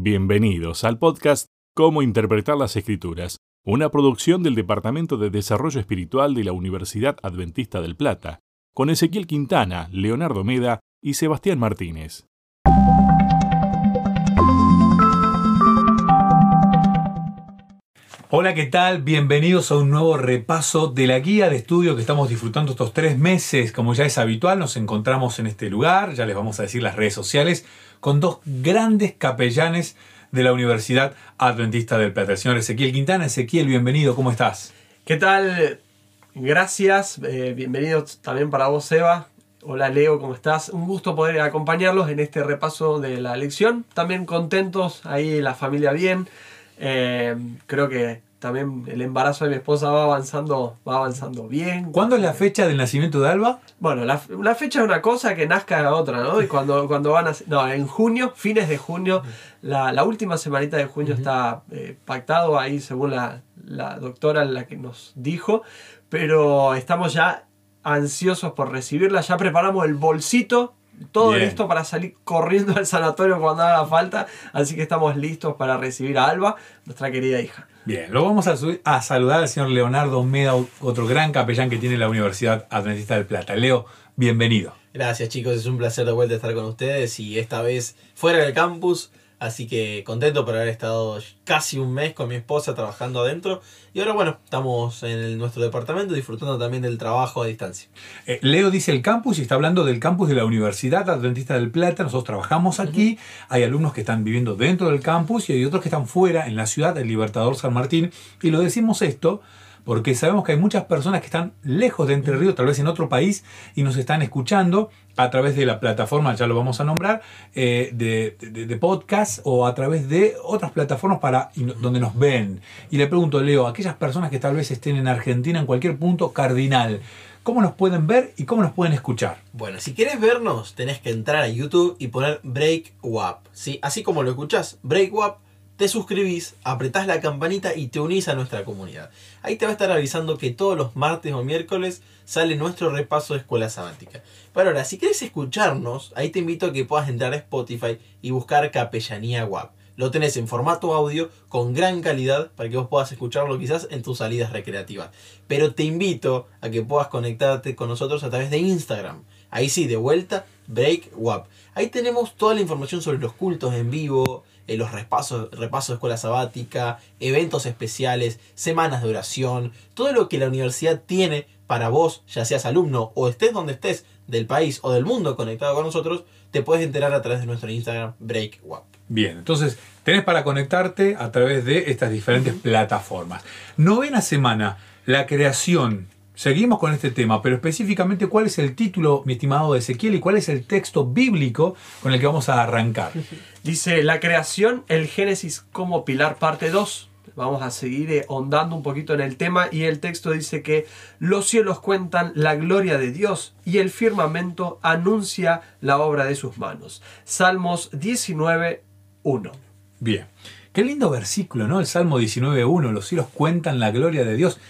Bienvenidos al podcast Cómo Interpretar las Escrituras, una producción del Departamento de Desarrollo Espiritual de la Universidad Adventista del Plata, con Ezequiel Quintana, Leonardo Meda y Sebastián Martínez. Hola, ¿qué tal? Bienvenidos a un nuevo repaso de la guía de estudio que estamos disfrutando estos tres meses. Como ya es habitual, nos encontramos en este lugar, ya les vamos a decir las redes sociales, con dos grandes capellanes de la Universidad Adventista del Plata. El señor Ezequiel Quintana. Ezequiel, bienvenido, ¿cómo estás? ¿Qué tal? Gracias, eh, bienvenido también para vos, Eva. Hola Leo, ¿cómo estás? Un gusto poder acompañarlos en este repaso de la lección. También contentos, ahí la familia bien. Eh, creo que también el embarazo de mi esposa va avanzando, va avanzando bien. ¿Cuándo es la fecha del nacimiento de Alba? Bueno, la, fecha es una cosa que nazca la otra, ¿no? Y cuando, cuando van a... No, en junio, fines de junio, la, última semanita de junio está eh, pactado ahí según la, la doctora la que nos dijo, pero estamos ya ansiosos por recibirla, ya preparamos el bolsito todo listo para salir corriendo al sanatorio cuando haga falta. Así que estamos listos para recibir a Alba, nuestra querida hija. Bien, lo vamos a, a saludar al señor Leonardo Meda, otro gran capellán que tiene la Universidad Adventista del Plata. Leo, bienvenido. Gracias chicos, es un placer de vuelta estar con ustedes y esta vez fuera del campus Así que contento por haber estado casi un mes con mi esposa trabajando adentro. Y ahora, bueno, estamos en nuestro departamento disfrutando también del trabajo a distancia. Eh, Leo dice el campus y está hablando del campus de la Universidad Adventista del Plata. Nosotros trabajamos aquí. Hay alumnos que están viviendo dentro del campus y hay otros que están fuera, en la ciudad del Libertador San Martín. Y lo decimos esto porque sabemos que hay muchas personas que están lejos de Entre Ríos, tal vez en otro país, y nos están escuchando a través de la plataforma, ya lo vamos a nombrar, eh, de, podcast o a través de otras plataformas para donde nos ven. Y le pregunto, Leo, aquellas personas que tal vez estén en Argentina, en cualquier punto cardinal, ¿cómo nos pueden ver y cómo nos pueden escuchar? Bueno, si quieres vernos, tenés que entrar a YouTube y poner Break Up, ¿sí? Así como lo escuchás, Break Up te suscribís, apretás la campanita y te unís a nuestra comunidad. Ahí te va a estar avisando que todos los martes o miércoles sale nuestro repaso de escuela sabática. Pero ahora, si quieres escucharnos, ahí te invito a que puedas entrar a Spotify y buscar Capellanía WAP. Lo tenés en formato audio con gran calidad para que vos puedas escucharlo quizás en tus salidas recreativas. Pero te invito a que puedas conectarte con nosotros a través de Instagram. Ahí sí, de vuelta, Break WAP. Ahí tenemos toda la información sobre los cultos en vivo, eh, los repasos, repasos de escuela sabática, eventos especiales, semanas de oración, todo lo que la universidad tiene para vos, ya seas alumno o estés donde estés del país o del mundo conectado con nosotros, te puedes enterar a través de nuestro Instagram BreakWap. Bien, entonces tenés para conectarte a través de estas diferentes plataformas. Novena semana, la creación Seguimos con este tema, pero específicamente cuál es el título, mi estimado Ezequiel, y cuál es el texto bíblico con el que vamos a arrancar. Dice la creación, el Génesis como pilar, parte 2. Vamos a seguir eh, hondando un poquito en el tema y el texto dice que los cielos cuentan la gloria de Dios y el firmamento anuncia la obra de sus manos. Salmos 19, 1. Bien, qué lindo versículo, ¿no? El Salmo 19, 1, los cielos cuentan la gloria de Dios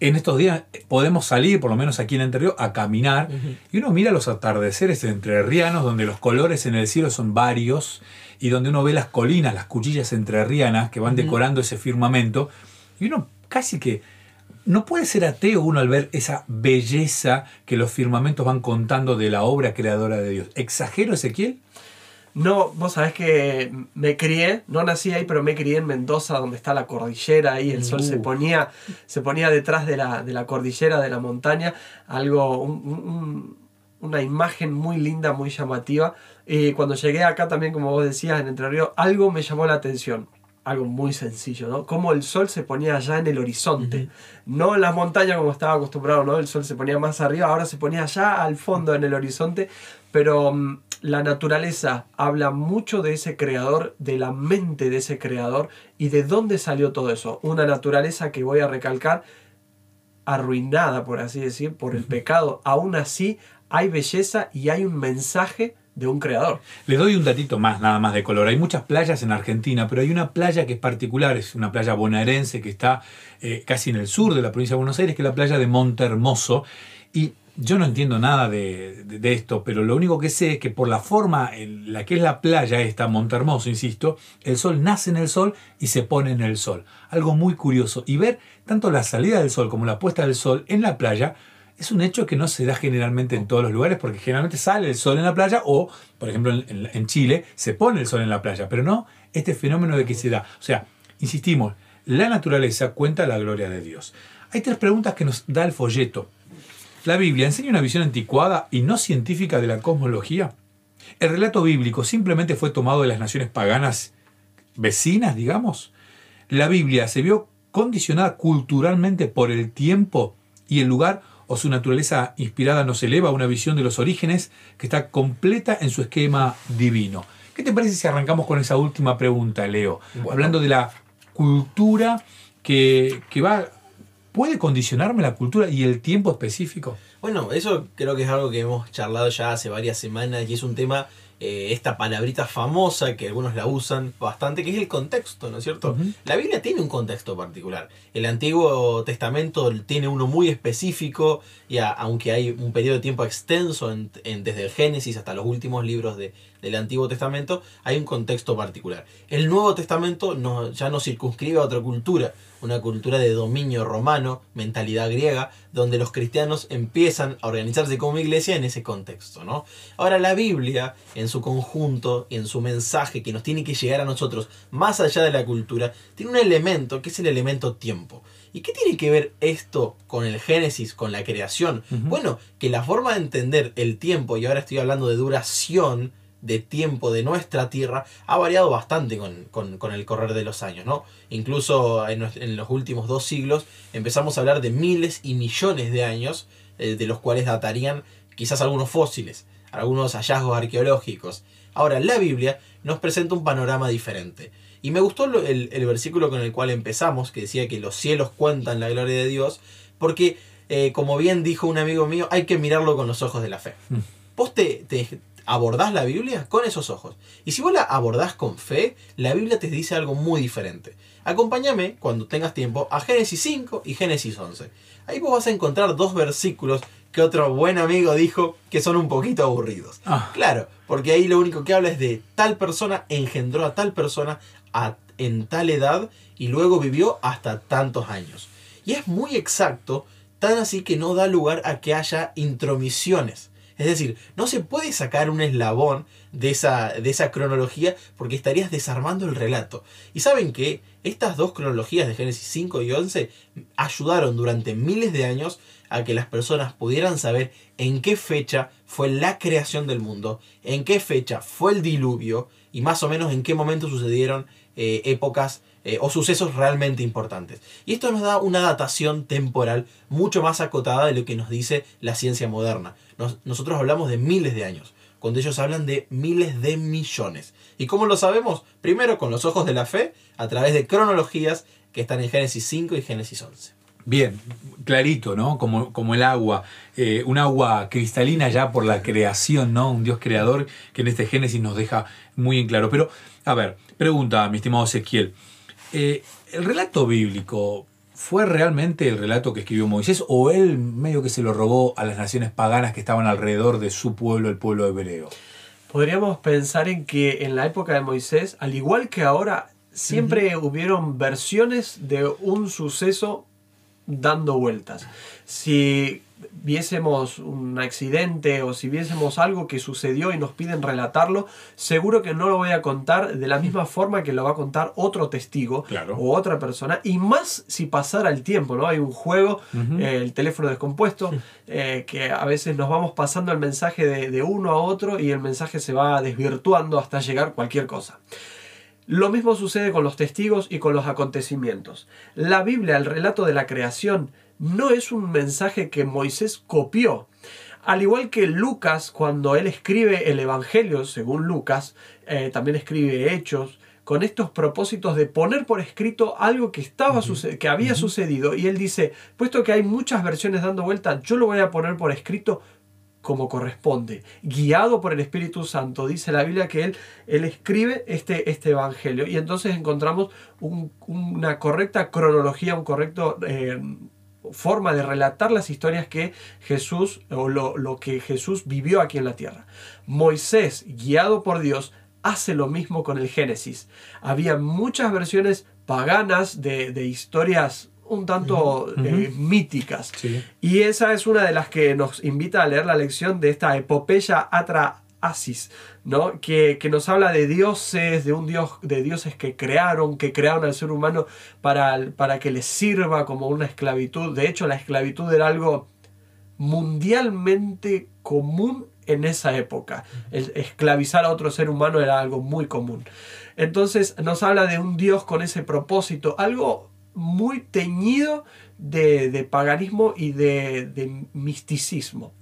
en estos días podemos salir, por lo menos aquí en el interior, a caminar y uno mira los atardeceres entrerrianos donde los colores en el cielo son varios y donde uno ve las colinas, las cuchillas entrerrianas que van decorando ese firmamento y uno casi que no puede ser ateo uno al ver esa belleza que los firmamentos van contando de la obra creadora de Dios. ¿Exagero, Ezequiel? No, vos sabés que me crié, no nací ahí, pero me crié en Mendoza, donde está la cordillera, ahí el sol se uh. ponía, se ponía detrás de la, de la cordillera, de la montaña, algo, una imagen muy linda, muy llamativa. Y cuando llegué acá también, como vos decías, en Entre Ríos, algo me llamó la atención algo muy sencillo, ¿no? Como el sol se ponía allá en el horizonte, no en las montañas como estaba acostumbrado, ¿no? El sol se ponía más arriba, ahora se ponía allá al fondo en el horizonte, pero mm, la naturaleza habla mucho de ese creador, de la mente de ese creador y de dónde salió todo eso. Una naturaleza que voy a recalcar arruinada, por así decir, por el pecado. Aún así hay belleza y hay un mensaje de un creador. Le doy un datito más, nada más de color. Hay muchas playas en Argentina, pero hay una playa que es particular, es una playa bonaerense que está eh, casi en el sur de la provincia de Buenos Aires, que es la playa de Monte Hermoso. Y yo no entiendo nada de, de- esto, pero lo único que sé es que por la forma en la que es la playa esta, Montermoso, insisto, el sol nace en el sol y se pone en el sol. Algo muy curioso. Y ver tanto la salida del sol como la puesta del sol en la playa es un hecho que no se da generalmente en todos los lugares, porque generalmente sale el sol en la playa o, por ejemplo, en- en Chile se pone el sol en la playa, pero no este fenómeno de que se da. O sea, insistimos, la naturaleza cuenta la gloria de Dios. Hay tres preguntas que nos da el folleto. ¿La Biblia enseña una visión anticuada y no científica de la cosmología? ¿El relato bíblico simplemente fue tomado de las naciones paganas vecinas, digamos? ¿La Biblia se vio condicionada culturalmente por el tiempo y el lugar o su naturaleza inspirada nos eleva a una visión de los orígenes que está completa en su esquema divino? ¿Qué te parece si arrancamos con esa última pregunta, Leo? Bueno. Hablando de la cultura que, que va... ¿Puede condicionarme la cultura y el tiempo específico? Bueno, eso creo que es algo que hemos charlado ya hace varias semanas y es un tema, eh, esta palabrita famosa que algunos la usan bastante, que es el contexto, ¿no es cierto? La Biblia tiene un contexto particular. El Antiguo Testamento tiene uno muy específico y a- aunque hay un periodo de tiempo extenso en- en- desde el Génesis hasta los últimos libros de- del Antiguo Testamento, hay un contexto particular. El Nuevo Testamento no, ya no circunscribe a otra cultura, una cultura de dominio romano, mentalidad griega, donde los cristianos empiezan a organizarse como iglesia en ese contexto, ¿no? Ahora la Biblia, en su conjunto y en su mensaje que nos tiene que llegar a nosotros, más allá de la cultura, tiene un elemento que es el elemento tiempo. ¿Y qué tiene que ver esto con el Génesis, con la creación? Bueno, que la forma de entender el tiempo, y ahora estoy hablando de duración, de tiempo de nuestra tierra ha variado bastante con, con- con el correr de los años, ¿no? Incluso en, en los últimos dos siglos empezamos a hablar de miles y millones de años, eh, de los cuales datarían quizás algunos fósiles, algunos hallazgos arqueológicos. Ahora, la Biblia nos presenta un panorama diferente. Y me gustó el, el versículo con el cual empezamos, que decía que los cielos cuentan la gloria de Dios, porque, eh, como bien dijo un amigo mío, hay que mirarlo con los ojos de la fe. Mm. Vos te, te abordás la Biblia con esos ojos. Y si vos la abordás con fe, la Biblia te dice algo muy diferente. Acompáñame, cuando tengas tiempo, a Génesis 5 y Génesis 11. Ahí vos vas a encontrar dos versículos que otro buen amigo dijo que son un poquito aburridos. Ah. Claro, porque ahí lo único que habla es de tal persona engendró a tal persona a- en tal edad y luego vivió hasta tantos años. Y es muy exacto, tan así que no da lugar a que haya intromisiones. Es decir, no se puede sacar un eslabón de esa, de esa cronología porque estarías desarmando el relato. Y saben que estas dos cronologías de Génesis 5 y 11 ayudaron durante miles de años a que las personas pudieran saber en qué fecha fue la creación del mundo, en qué fecha fue el diluvio y más o menos en qué momento sucedieron eh, épocas eh, o sucesos realmente importantes. Y esto nos da una datación temporal mucho más acotada de lo que nos dice la ciencia moderna. Nos- nosotros hablamos de miles de años, cuando ellos hablan de miles de millones. ¿Y cómo lo sabemos? Primero con los ojos de la fe, a través de cronologías que están en Génesis 5 y Génesis 11. Bien, clarito, ¿no? Como, como el agua, eh, un agua cristalina ya por la creación, ¿no? Un Dios creador que en este Génesis nos deja muy en claro. Pero, a ver, pregunta, mi estimado Ezequiel, eh, ¿el relato bíblico fue realmente el relato que escribió Moisés o él medio que se lo robó a las naciones paganas que estaban alrededor de su pueblo, el pueblo hebreo? Podríamos pensar en que en la época de Moisés, al igual que ahora, siempre hubieron versiones de un suceso dando vueltas. Si viésemos un accidente o si viésemos algo que sucedió y nos piden relatarlo, seguro que no lo voy a contar de la misma forma que lo va a contar otro testigo Claro. o otra persona, y más si pasara el tiempo, ¿no? Hay un juego, eh, el teléfono descompuesto, eh, que a veces nos vamos pasando el mensaje de, de uno a otro y el mensaje se va desvirtuando hasta llegar cualquier cosa. Lo mismo sucede con los testigos y con los acontecimientos. La Biblia, el relato de la creación, no es un mensaje que Moisés copió. Al igual que Lucas, cuando él escribe el Evangelio, según Lucas, eh, también escribe Hechos, con estos propósitos de poner por escrito algo que, estaba que había sucedido. Y él dice, puesto que hay muchas versiones dando vuelta, yo lo voy a poner por escrito como corresponde, guiado por el Espíritu Santo. Dice la Biblia que él, él escribe este, este Evangelio y entonces encontramos un- una correcta cronología, un correcto eh, forma de relatar las historias que Jesús o lo, lo que Jesús vivió aquí en la tierra. Moisés, guiado por Dios, hace lo mismo con el Génesis. Había muchas versiones paganas de, de historias un tanto eh, míticas. Sí. Y esa es una de las que nos invita a leer la lección de esta epopeya atra Asis, ¿no? Que, que nos habla de dioses, de un dios, de dioses que crearon, que crearon al ser humano para, para que les sirva como una esclavitud. De hecho, la esclavitud era algo mundialmente común en esa época. El esclavizar a otro ser humano era algo muy común. Entonces nos habla de un Dios con ese propósito, algo muy teñido de, de paganismo y de, de misticismo.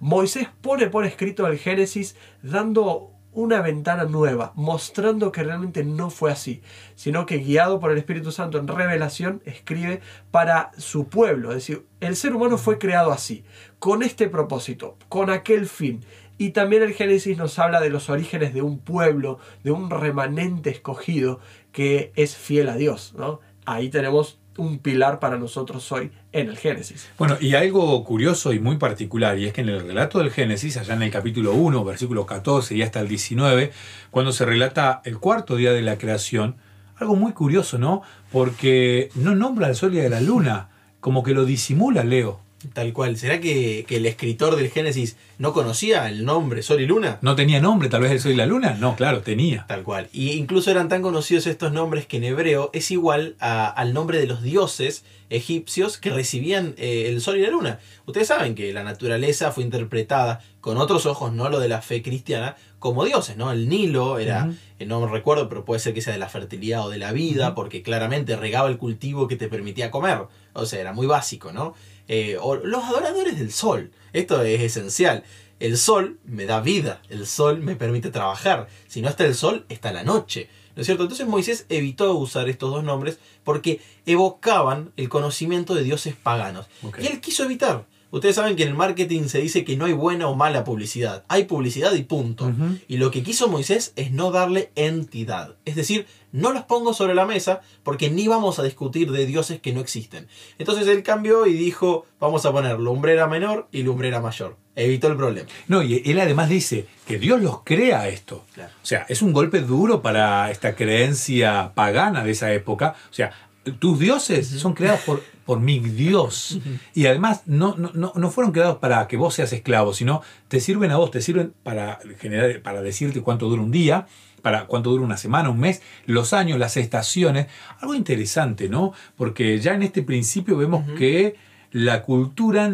Moisés pone por escrito el Génesis dando una ventana nueva, mostrando que realmente no fue así, sino que guiado por el Espíritu Santo en revelación, escribe para su pueblo. Es decir, el ser humano fue creado así, con este propósito, con aquel fin. Y también el Génesis nos habla de los orígenes de un pueblo, de un remanente escogido que es fiel a Dios. ¿no? Ahí tenemos un pilar para nosotros hoy en el Génesis. Bueno, y algo curioso y muy particular, y es que en el relato del Génesis, allá en el capítulo 1, versículos 14 y hasta el 19, cuando se relata el cuarto día de la creación, algo muy curioso, ¿no? Porque no nombra al sol y a la luna, como que lo disimula Leo. Tal cual. ¿Será que, que el escritor del Génesis no conocía el nombre Sol y Luna? ¿No tenía nombre tal vez el sol y la luna? No, claro, tenía. Tal cual. Y incluso eran tan conocidos estos nombres que en hebreo es igual a- al nombre de los dioses egipcios que recibían eh, el sol y la luna. Ustedes saben que la naturaleza fue interpretada con otros ojos, no lo de la fe cristiana, como dioses, ¿no? El Nilo era, eh, no me recuerdo, pero puede ser que sea de la fertilidad o de la vida, porque claramente regaba el cultivo que te permitía comer. O sea, era muy básico, ¿no? Eh, o los adoradores del sol. Esto es esencial. El sol me da vida, el sol me permite trabajar. Si no está el sol, está la noche. ¿No es cierto? Entonces Moisés evitó usar estos dos nombres porque evocaban el conocimiento de dioses paganos. Y él quiso evitar. Ustedes saben que en el marketing se dice que no hay buena o mala publicidad. Hay publicidad y punto. Y lo que quiso Moisés es no darle entidad. Es decir, no los pongo sobre la mesa porque ni vamos a discutir de dioses que no existen. Entonces él cambió y dijo, vamos a poner lumbrera menor y lumbrera mayor. Evitó el problema. No, y él además dice que Dios los crea esto. Claro. O sea, es un golpe duro para esta creencia pagana de esa época. O sea, tus dioses son creados por, por mi Dios. Y además no, no, no, no fueron creados para que vos seas esclavo, sino te sirven a vos, te sirven para, generar, para decirte cuánto dura un día, para cuánto dura una semana, un mes, los años, las estaciones. Algo interesante, ¿no? Porque ya en este principio vemos que la cultura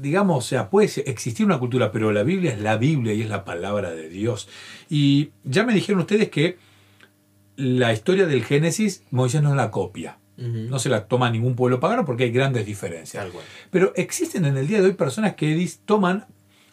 digamos, o sea, puede existir una cultura, pero la Biblia es la Biblia y es la palabra de Dios. Y ya me dijeron ustedes que la historia del Génesis, Moisés no la copia. No se la toma ningún pueblo pagano porque hay grandes diferencias. Tal cual. Pero existen en el día de hoy personas que toman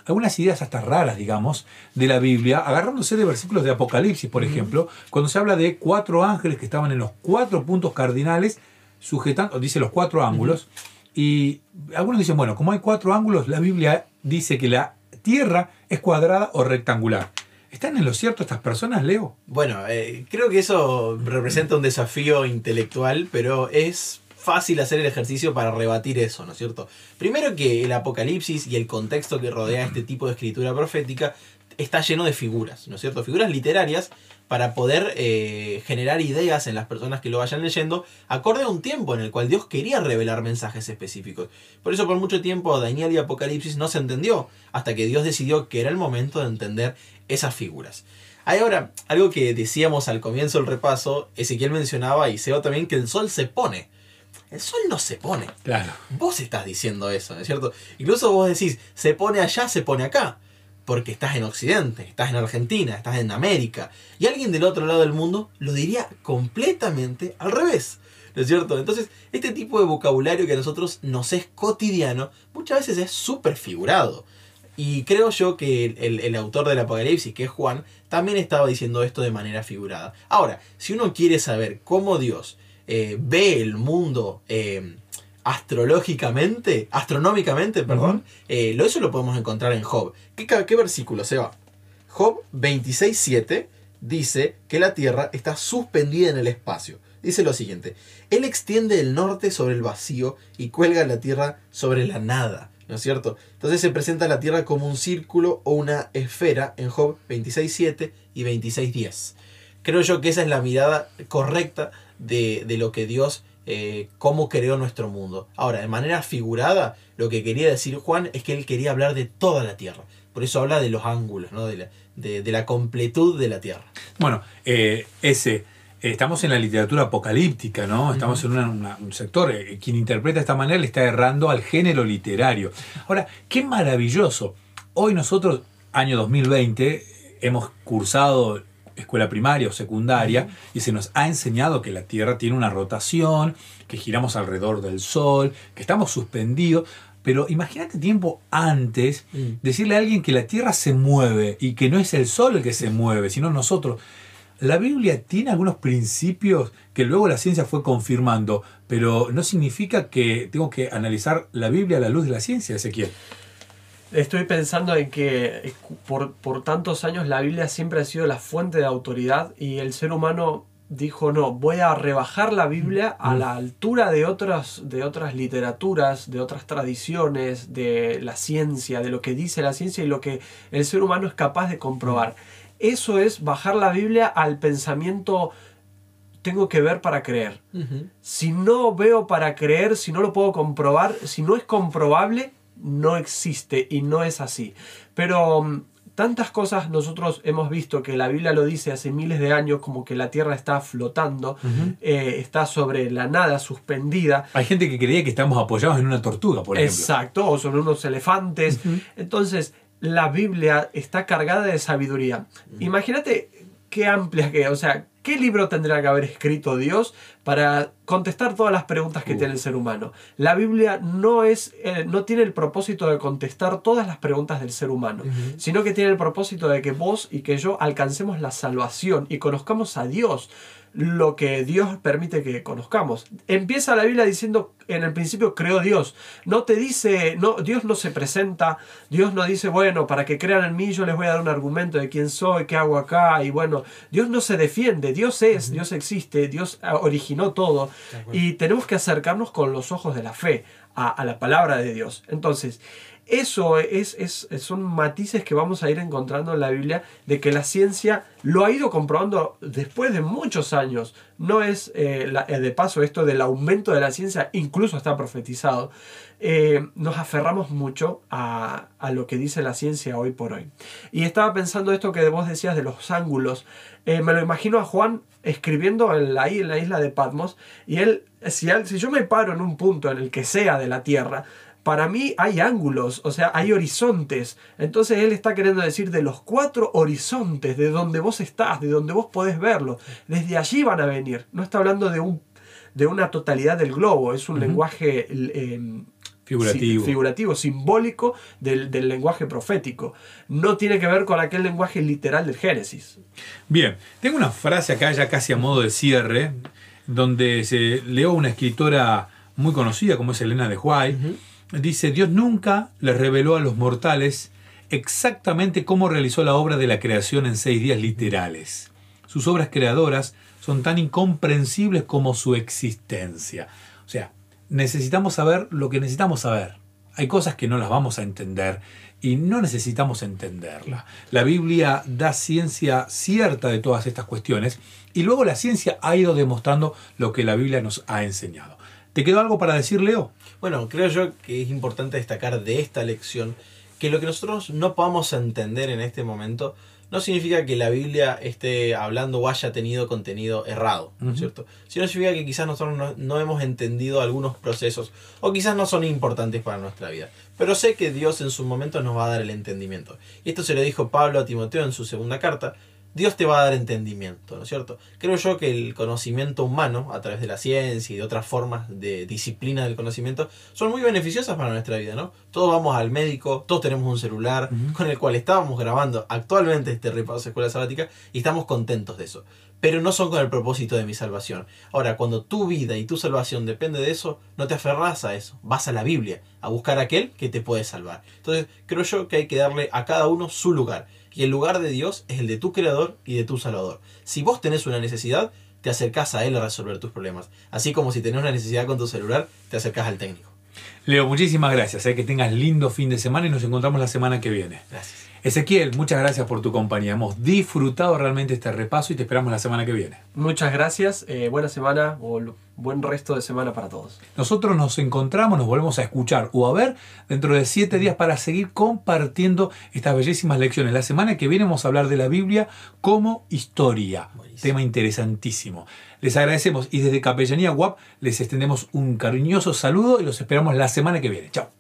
algunas ideas hasta raras, digamos, de la Biblia, agarrándose de versículos de Apocalipsis, por ejemplo, cuando se habla de cuatro ángeles que estaban en los cuatro puntos cardinales, sujetando, dice los cuatro ángulos, y algunos dicen, bueno, como hay cuatro ángulos, la Biblia dice que la tierra es cuadrada o rectangular. ¿Están en lo cierto estas personas, Leo? Bueno, eh, creo que eso representa un desafío intelectual, pero es fácil hacer el ejercicio para rebatir eso, ¿no es cierto? Primero que el Apocalipsis y el contexto que rodea este tipo de escritura profética está lleno de figuras, ¿no es cierto? Figuras literarias para poder eh, generar ideas en las personas que lo vayan leyendo, acorde a un tiempo en el cual Dios quería revelar mensajes específicos. Por eso por mucho tiempo Daniel y Apocalipsis no se entendió, hasta que Dios decidió que era el momento de entender esas figuras. Hay ahora algo que decíamos al comienzo del repaso, Ezequiel mencionaba y Seo también que el sol se pone. El sol no se pone. Claro. Vos estás diciendo eso, ¿no es cierto? Incluso vos decís, se pone allá, se pone acá. Porque estás en Occidente, estás en Argentina, estás en América. Y alguien del otro lado del mundo lo diría completamente al revés. ¿No es cierto? Entonces, este tipo de vocabulario que a nosotros nos es cotidiano, muchas veces es súper figurado. Y creo yo que el, el- el autor del Apocalipsis, que es Juan, también estaba diciendo esto de manera figurada. Ahora, si uno quiere saber cómo Dios eh, ve el mundo eh, astrológicamente, astronómicamente, perdón, eh, lo, eso lo podemos encontrar en Job. ¿Qué, qué versículo se va? Job 26.7 dice que la Tierra está suspendida en el espacio. Dice lo siguiente, Él extiende el norte sobre el vacío y cuelga la tierra sobre la nada. ¿No es cierto? Entonces se presenta la tierra como un círculo o una esfera en Job 26.7 y 26.10. Creo yo que esa es la mirada correcta de, de lo que Dios eh, cómo creó nuestro mundo. Ahora, de manera figurada, lo que quería decir Juan es que él quería hablar de toda la tierra. Por eso habla de los ángulos, ¿no? de, la, de, la completud de la tierra. Bueno, eh, ese. Estamos en la literatura apocalíptica, ¿no? Estamos en un sector. Eh, quien interpreta de esta manera le está errando al género literario. Ahora, qué maravilloso. Hoy nosotros, año 2020, hemos cursado escuela primaria o secundaria y se nos ha enseñado que la Tierra tiene una rotación, que giramos alrededor del Sol, que estamos suspendidos. Pero imagínate tiempo antes mm. decirle a alguien que la Tierra se mueve y que no es el Sol el que se mueve, sino nosotros. La Biblia tiene algunos principios que luego la ciencia fue confirmando, pero no significa que tengo que analizar la Biblia a la luz de la ciencia, Ezequiel. Estoy pensando en que eh, por, por, tantos años la Biblia siempre ha sido la fuente de autoridad y el ser humano dijo, no, voy a rebajar la Biblia a la altura de otras, de otras literaturas, de otras tradiciones, de la ciencia, de lo que dice la ciencia y lo que el ser humano es capaz de comprobar. Eso es bajar la Biblia al pensamiento tengo que ver para creer. Si no veo para creer, si no lo puedo comprobar, si no es comprobable, no existe y no es así. Pero mm, tantas cosas nosotros hemos visto que la Biblia lo dice hace miles de años, como que la Tierra está flotando, eh, está sobre la nada, suspendida. Hay gente que creía que estamos apoyados en una tortuga, por ejemplo. Exacto, o sobre unos elefantes. Entonces, la Biblia está cargada de sabiduría. Imagínate qué amplia que, o sea, ¿Qué libro tendría que haber escrito Dios para contestar todas las preguntas que uh. tiene el ser humano? La Biblia no, es, eh, no tiene el propósito de contestar todas las preguntas del ser humano, sino que tiene el propósito de que vos y que yo alcancemos la salvación y conozcamos a Dios lo que Dios permite que conozcamos. Empieza la Biblia diciendo, en el principio creó Dios. No te dice, no, Dios no se presenta, Dios no dice, bueno, para que crean en mí yo les voy a dar un argumento de quién soy, qué hago acá, y bueno, Dios no se defiende, Dios es, Dios existe, Dios originó todo, y tenemos que acercarnos con los ojos de la fe a, a la palabra de Dios. Entonces, eso es, es, son matices que vamos a ir encontrando en la Biblia de que la ciencia lo ha ido comprobando después de muchos años. No es eh, eh, de paso esto del aumento de la ciencia, incluso está profetizado. Eh, nos aferramos mucho a, a, lo que dice la ciencia hoy por hoy. Y estaba pensando esto que vos decías de los ángulos. me lo imagino a Juan escribiendo en la, en la isla de Patmos y él si, si yo me paro en un punto en el que sea de la Tierra, para mí hay ángulos, o sea, hay horizontes. Entonces él está queriendo decir de los cuatro horizontes, de donde vos estás, de donde vos podés verlo. Desde allí van a venir. No está hablando de, un, de una totalidad del globo, es un lenguaje... Em, figurativo. figurativo, simbólico del, del, lenguaje profético. No tiene que ver con aquel lenguaje literal del Génesis. Bien, tengo una frase acá ya casi a modo de cierre, donde se leo una escritora muy conocida como es Elena de White, dice, Dios nunca les reveló a los mortales exactamente cómo realizó la obra de la creación en seis días literales. Sus obras creadoras son tan incomprensibles como su existencia. O sea, necesitamos saber lo que necesitamos saber. Hay cosas que no las vamos a entender y no necesitamos entenderla. La Biblia da ciencia cierta de todas estas cuestiones y luego la ciencia ha ido demostrando lo que la Biblia nos ha enseñado. ¿Te quedó algo para decir, Leo? Bueno, creo yo que es importante destacar de esta lección que lo que nosotros no podamos entender en este momento no significa que la Biblia esté hablando o haya tenido contenido errado, ¿no es cierto? Sino significa que quizás nosotros no, no, hemos entendido algunos procesos o quizás no son importantes para nuestra vida. Pero sé que Dios en su momento nos va a dar el entendimiento. Y esto se lo dijo Pablo a Timoteo en su segunda carta, Dios te va a dar entendimiento, ¿no es cierto? Creo yo que el conocimiento humano, a través de la ciencia y de otras formas de disciplina del conocimiento, son muy beneficiosas para nuestra vida, ¿no? Todos vamos al médico, todos tenemos un celular con el cual estábamos grabando actualmente este repaso de escuela sabática y estamos contentos de eso. Pero no son con el propósito de mi salvación. Ahora, cuando tu vida y tu salvación depende de eso, no te aferras a eso. Vas a la Biblia, a buscar a aquel que te puede salvar. Entonces, creo yo que hay que darle a cada uno su lugar y el lugar de Dios es el de tu creador y de tu salvador. Si vos tenés una necesidad, te acercás a él a resolver tus problemas. Así como si tenés una necesidad con tu celular, te acercás al técnico. Leo, muchísimas gracias. eh, que tengas lindo fin de semana y nos encontramos la semana que viene. Gracias. Ezequiel, muchas gracias por tu compañía. Hemos disfrutado realmente este repaso y te esperamos la semana que viene. Muchas gracias. eh, buena semana o buen resto de semana para todos. Nosotros nos encontramos, nos volvemos a escuchar o a ver dentro de siete días para seguir compartiendo estas bellísimas lecciones. La semana que viene vamos a hablar de la Biblia como historia. Buenísimo. Tema interesantísimo. Les agradecemos y desde Capellanía WAP les extendemos un cariñoso saludo y los esperamos la semana que viene. Chao.